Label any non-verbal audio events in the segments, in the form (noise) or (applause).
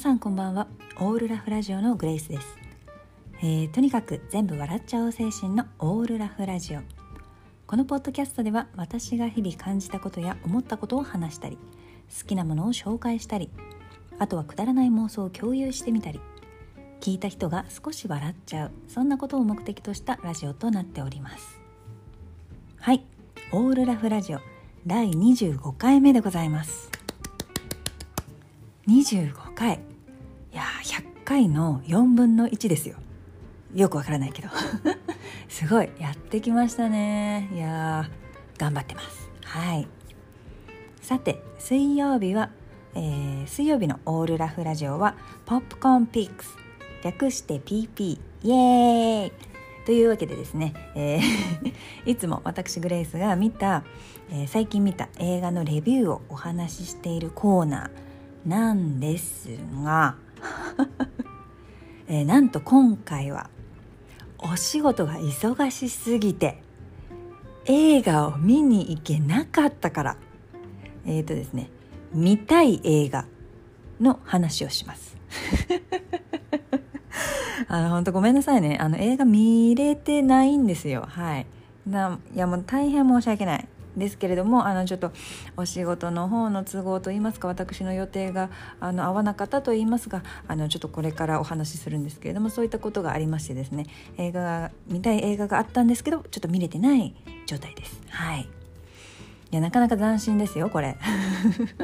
さんこんばんは。オールラフラジオのグレイスです、えー、とにかく全部笑っちゃおう精神のオールラフラジオ。このポッドキャストでは私が日々感じたことや思ったことを話したり好きなものを紹介したりあとはくだらない妄想を共有してみたり聞いた人が少し笑っちゃうそんなことを目的としたラジオとなっております。はい。オールラフラジオ第25回目でございます。25回。回の4分の1ですよ。よくわからないけど。(laughs) すごい。やってきましたね。いや頑張ってます。はい。さて水曜日は、えー、水曜日のオールラフラジオはポップコーンピックス。略して PP イエーイ。というわけでですね、えー、(laughs) いつも私グレイスが見た、えー、最近見た映画のレビューをお話ししているコーナーなんですが (laughs) えー、なんと今回はお仕事が忙しすぎて映画を見に行けなかったからえっ、ー、とですね見たい映画の話をします。(laughs) あの本当ごめんなさいね。あの映画見れてないんですよ。はい。ないやもう大変申し訳ない。ですけれどもあのちょっとお仕事の方の都合といいますか私の予定があの合わなかったといいますがあのちょっとこれからお話しするんですけれどもそういったことがありましてですね映画が見たい映画があったんですけどちょっと見れてない状態です。はいいやなかなか斬新ですよこれ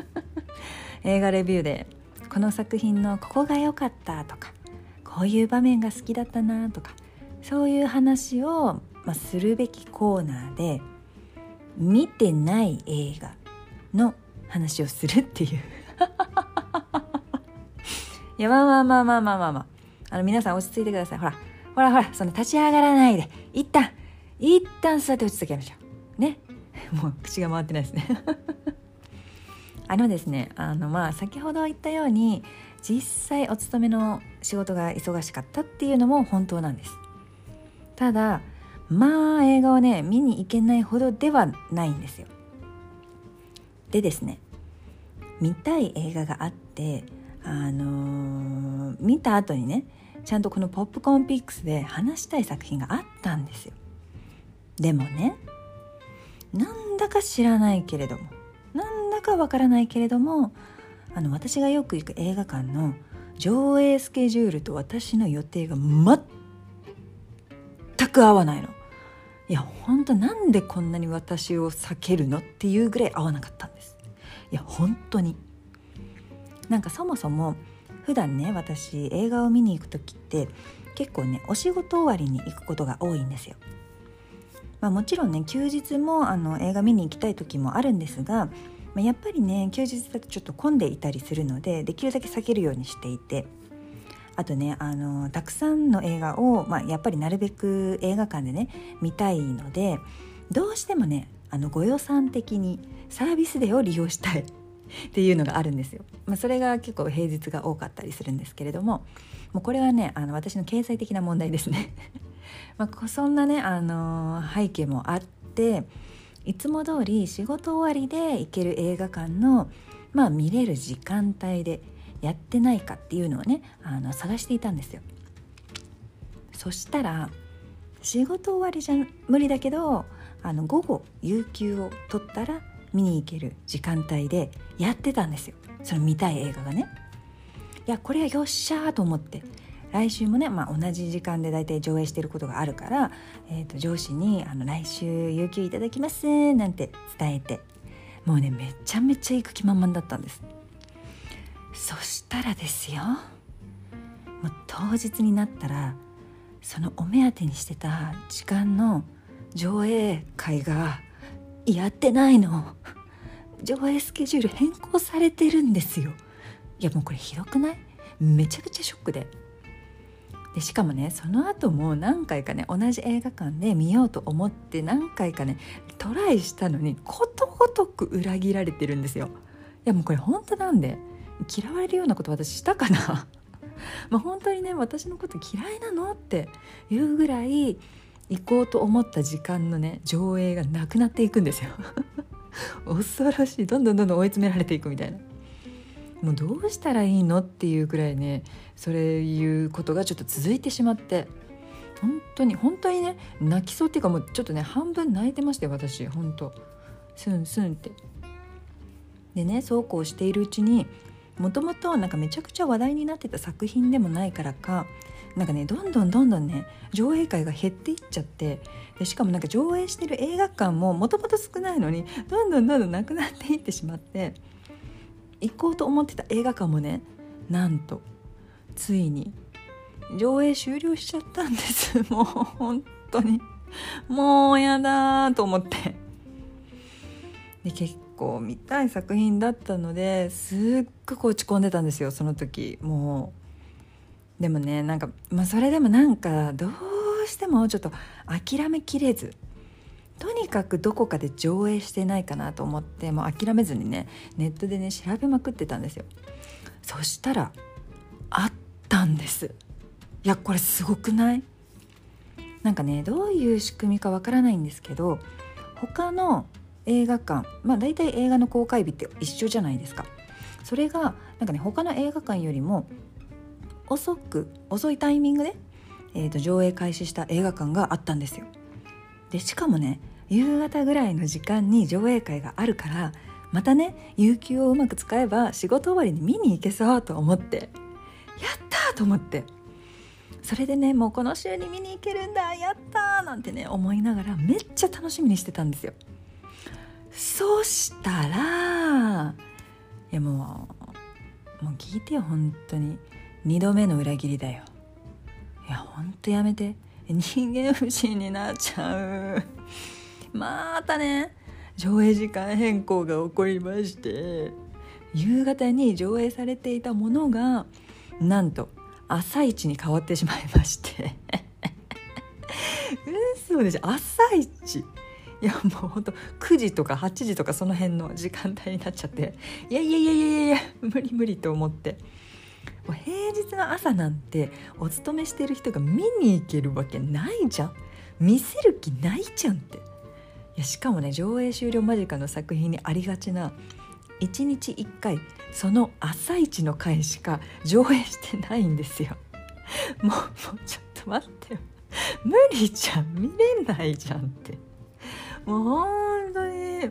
(laughs) 映画レビューでこの作品のここが良かったとかこういう場面が好きだったなとかそういう話を、まあ、するべきコーナーで見てない映画の話をするっていう。(laughs) いやまあまあまあまあまあまあまあ。あの皆さん落ち着いてください。ほらほらほらその立ち上がらないで。一旦一旦座って落ち着きましょう。ね？(laughs) もう口が回ってないですね。(laughs) あのですねあのまあ先ほど言ったように実際お勤めの仕事が忙しかったっていうのも本当なんです。ただまあ映画をね見に行けないほどではないんですよ。でですね見たい映画があってあのー、見た後にねちゃんとこのポップコーンピックスで話したい作品があったんですよ。でもねなんだか知らないけれどもなんだかわからないけれどもあの私がよく行く映画館の上映スケジュールと私の予定が全く合わないの。いや本当なんでこんなに私を避けるのっていうぐらい合わなかったんです。いや本当に。なんかそもそも普段ね私映画を見に行く時って結構ねお仕事終わりに行くことが多いんですよ。まあ、もちろんね休日もあの映画見に行きたい時もあるんですが、まあ、やっぱりね休日だとちょっと混んでいたりするのでできるだけ避けるようにしていて。あとねあのたくさんの映画を、まあ、やっぱりなるべく映画館でね見たいのでどうしてもねあのご予算的にサービスデーを利用したい (laughs) っていうのがあるんですよ。まあ、それが結構平日が多かったりするんですけれどももうこれはねあの私の経済的な問題ですね。(laughs) まあ、そんなね、あの、背景もあっていつも通り仕事終わりで行ける映画館の、まあ、見れる時間帯でやってないかっていうのをねあの探していたんですよ。そしたら仕事終わりじゃ無理だけどあの午後有給を取ったら見に行ける時間帯でやってたんですよ。その見たい映画がね。いやこれはよっしゃーと思って。来週もね、まあ、同じ時間で大体上映してることがあるから、えーと、上司にあの「来週有給いただきます」なんて伝えて。もうねめちゃめちゃ行く気満々だったんです。そしたらですよ。もう当日になったらそのお目当てにしてた時間の上映会がやってないの。上映スケジュール変更されてるんですよ。いやもうこれひどくない？めちゃくちゃショックで。でしかもねその後も何回かね同じ映画館で見ようと思って何回かねトライしたのにことごとく裏切られてるんですよ。いやもうこれ本当なんで嫌われるようなこと私したかな？(laughs) まあ本当にね私のこと嫌いなの？っていうぐらい行こうと思った時間のね上映がなくなっていくんですよ。(laughs) 恐ろしい。どんどんどんどん追い詰められていくみたいな。もうどうしたらいいの？っていうくらいねそれいうことがちょっと続いてしまって。本当に本当にね泣きそうっていうかもうちょっとね半分泣いてましたよ私。本当。スンスンって。でねそうこうしているうちにもともとなんかめちゃくちゃ話題になってた作品でもないからかなんかねどんどんどんどんね上映会が減っていっちゃってでしかもなんか上映してる映画館ももともと少ないのにどんどんどんどんなくなっていってしまって行こうと思ってた映画館もねなんとついに上映終了しちゃったんです。(laughs) もう本当に。もうやだと思って。で結構見たい作品だったのですっごく落ち込んでたんですよその時。もうでもねなんか、まあ、それでもなんかどうしてもちょっと諦めきれずとにかくどこかで上映してないかなと思ってもう諦めずにねネットでね調べまくってたんですよ。そしたらあったんです。いやこれすごくない？なんかねどういう仕組みかわからないんですけど他の映画館。まあ大体映画の公開日って一緒じゃないですか。それがなんかね他の映画館よりも遅く遅いタイミングで、えー、と上映開始した映画館があったんですよ。でしかもね夕方ぐらいの時間に上映会があるからまたね有給をうまく使えば仕事終わりに見に行けそうと思ってやったと思って。それでねもうこの週に見に行けるんだやったーなんてね思いながらめっちゃ楽しみにしてたんですよ。そしたらいやもうもう聞いてよ本当に。2度目の裏切りだよ。いやほんとやめて。人間不信になっちゃう。またね上映時間変更が起こりまして夕方に上映されていたものがなんと朝一に変わってしまいまして。(laughs) 嘘でしょ？朝一いやもうほんと9時とか8時とかその辺の時間帯になっちゃっていやいやいやいやいやいや無理無理と思って。もう平日の朝なんてお勤めしてる人が見に行けるわけないじゃん。見せる気ないじゃんって。いやしかもね上映終了間近の作品にありがちな1日1回その朝一の回しか上映してないんですよ。もうもうちょっと待ってよ。無理じゃん。見れないじゃんって。もう本当に。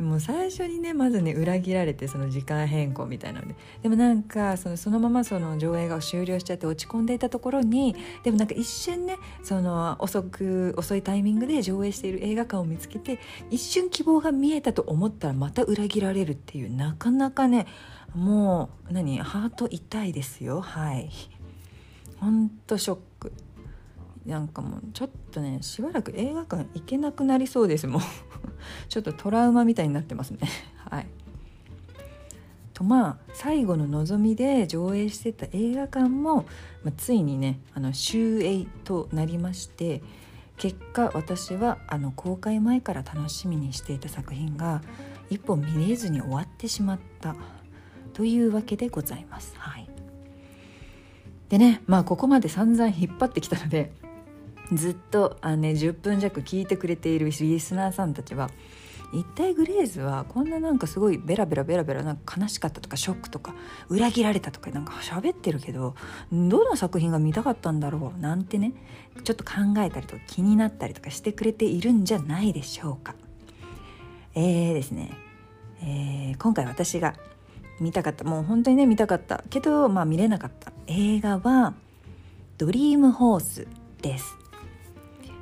もう最初にねまずね裏切られてその時間変更みたいなので。でもなんかそのそのままその上映が終了しちゃって落ち込んでいたところにでもなんか一瞬ねその遅く遅いタイミングで上映している映画館を見つけて一瞬希望が見えたと思ったらまた裏切られるっていうなかなかねもう何ハート痛いですよ。はい。ほんとショッなんかもうちょっとねしばらく映画館行けなくなりそうですもう (laughs) ちょっとトラウマみたいになってますね。(laughs) はい。とまあ最後の望みで上映してた映画館も、まあ、ついにねあの終映となりまして結果私はあの公開前から楽しみにしていた作品が一本見れずに終わってしまった。というわけでございます。はい、でねまあここまで散々引っ張ってきたのでずっとあ、ね、10分弱聞いてくれているリスナーさんたちは一体グレーズはこんななんかすごいベラベラベラベラなんか悲しかったとかショックとか裏切られたとかなんか喋ってるけどどの作品が見たかったんだろうなんてねちょっと考えたりとか気になったりとかしてくれているんじゃないでしょうか。えーですね、えー、今回私が見たかったもう本当にね見たかったけど、まあ、見れなかった映画は「ドリームホース」です。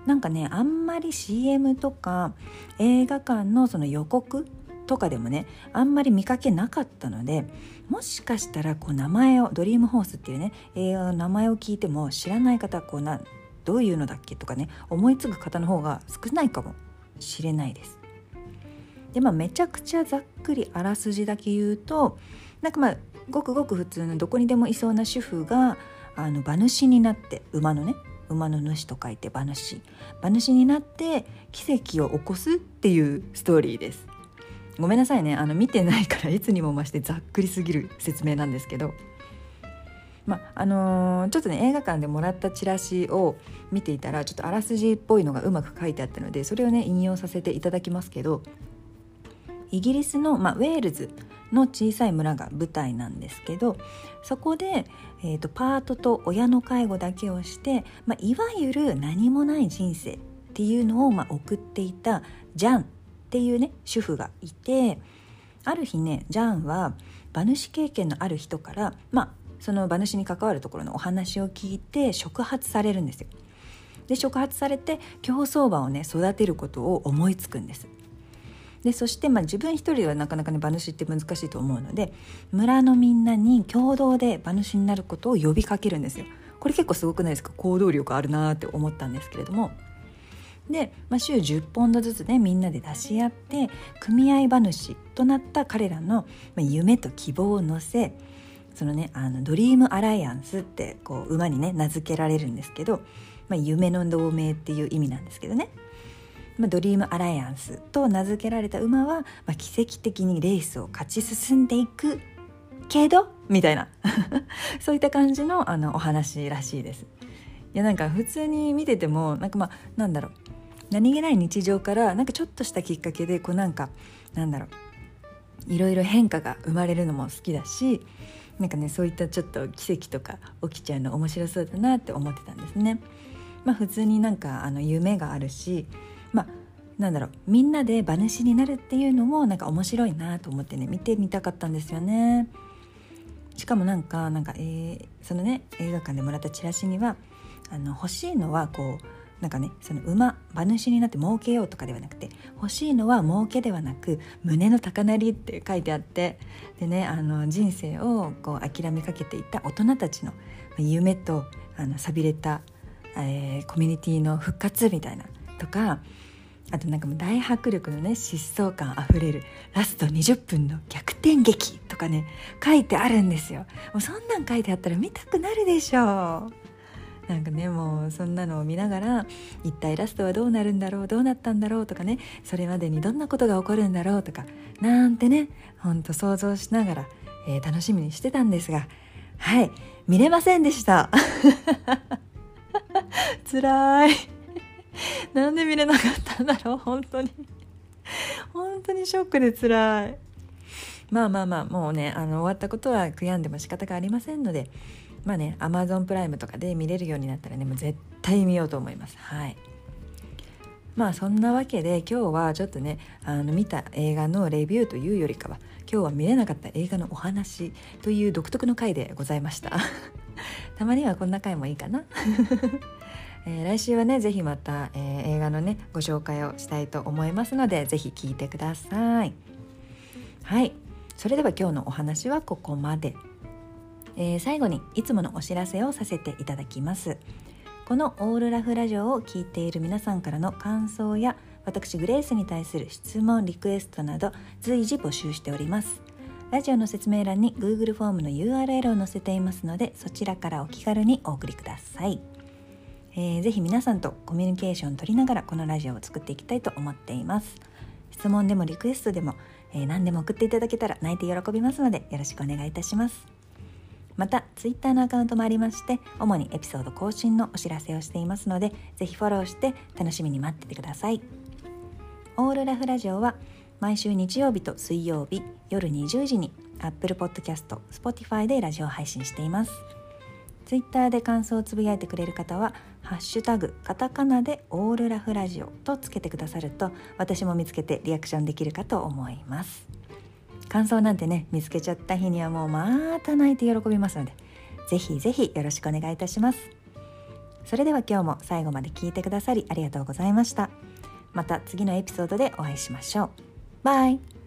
なんかねあんまり CM とか映画館のその予告とかでもねあんまり見かけなかったのでもしかしたらこう名前を「ドリームホース」っていうね映画の名前を聞いても知らない方こうなどういうのだっけとかね思いつく方の方が少ないかもしれないです。でまあめちゃくちゃざっくりあらすじだけ言うとなんかまあごくごく普通のどこにでもいそうな主婦があの馬主になって馬のね馬の主と書いて馬主。馬主になって奇跡を起こすっていうストーリーです。ごめんなさいね。あの見てないからいつにも増してざっくりすぎる説明なんですけど。まあのー、ちょっとね映画館でもらったチラシを見ていたらちょっとあらすじっぽいのがうまく書いてあったのでそれをね引用させていただきますけど。イギリスの、まあ、ウェールズ。の小さい村が舞台なんですけどそこで、えーと、パートと親の介護だけをして、まあ、いわゆる何もない人生っていうのを、まあ、送っていたジャンっていうね主婦がいてある日ねジャンは馬主経験のある人からまあその馬主に関わるところのお話を聞いて触発されるんですよ。で触発されて競走馬をね育てることを思いつくんです。でそして、まあ、自分一人ではなかなかね馬主って難しいと思うので村のみんなに共同で馬主になることを呼びかけるんですよ。これ結構すごくないですか？行動力あるなって思ったんですけれども。で、まあ、週10ポンドずつねみんなで出し合って組合馬主となった彼らの夢と希望を乗せそのねあのドリームアライアンスってこう馬にね名付けられるんですけど、まあ、夢の同盟っていう意味なんですけどね。まあ、ドリームアライアンスと名付けられた馬は、まあ、奇跡的にレースを勝ち進んでいくけどみたいな (laughs) そういった感じのあのお話らしいです。いやなんか普通に見ててもなんかまあなんだろう何気ない日常からなんかちょっとしたきっかけでこうなんかなんだろういろいろ変化が生まれるのも好きだしなんかねそういったちょっと奇跡とか起きちゃうの面白そうだなって思ってたんですね。まあ、普通になんかあの夢があるしまあなんだろうみんなで馬主になるっていうのもなんか面白いなと思ってね見てみたかったんですよね。しかもなんかなんか、えー、そのね映画館でもらったチラシにはあの欲しいのはこうなんかねその馬馬主になって儲けようとかではなくて欲しいのは儲けではなく胸の高鳴りって書いてあってでねあの人生をこう諦めかけていた大人たちの夢とあの寂れた、えー、コミュニティの復活みたいなとかあとなんかもう大迫力のね疾走感あふれるラスト20分の逆転劇とかね書いてあるんですよ。もうそんなん書いてあったら見たくなるでしょう。なんかねもうそんなのを見ながら一体ラストはどうなるんだろうどうなったんだろうとかねそれまでにどんなことが起こるんだろうとかなんてねほんと想像しながら、えー、楽しみにしてたんですがはい見れませんでした。(laughs) 辛い。(laughs) なんで見れなかったんだろう本当に。本当にショックで辛い。まあまあまあもうねあの終わったことは悔やんでも仕方がありませんのでまあねアマゾンプライムとかで見れるようになったらねもう絶対見ようと思います。はい。まあそんなわけで今日はちょっとねあの見た映画のレビューというよりかは今日は見れなかった映画のお話という独特の回でございました。(laughs) たまにはこんな回もいいかな。えー、来週はね是非また、えー、映画のねご紹介をしたいと思いますので是非聞いてください。はい。それでは今日のお話はここまで、えー、最後にいつものお知らせをさせていただきます。このオールラフラジオを聴いている皆さんからの感想や私グレースに対する質問リクエストなど随時募集しております。ラジオの説明欄に Google フォームの URL を載せていますのでそちらからお気軽にお送りください。えー、ぜひ皆さんとコミュニケーション取りながらこのラジオを作っていきたいと思っています。質問でもリクエストでも、えー、何でも送っていただけたら泣いて喜びますのでよろしくお願いいたします。また Twitter のアカウントもありまして主にエピソード更新のお知らせをしていますのでぜひフォローして楽しみに待っててください。オールラフラジオは毎週日曜日と水曜日夜20時に Apple Podcast、Spotify でラジオ配信しています。ツイッターで感想をつぶやいてくれる方は「ハッシュタグカタカナでオールラフラジオ」とつけてくださると私も見つけてリアクションできるかと思います。感想なんてね見つけちゃった日にはもうまた泣いて喜びますのでぜひぜひよろしくお願いいたします。それでは今日も最後まで聞いてくださりありがとうございました。また次のエピソードでお会いしましょう。バイ。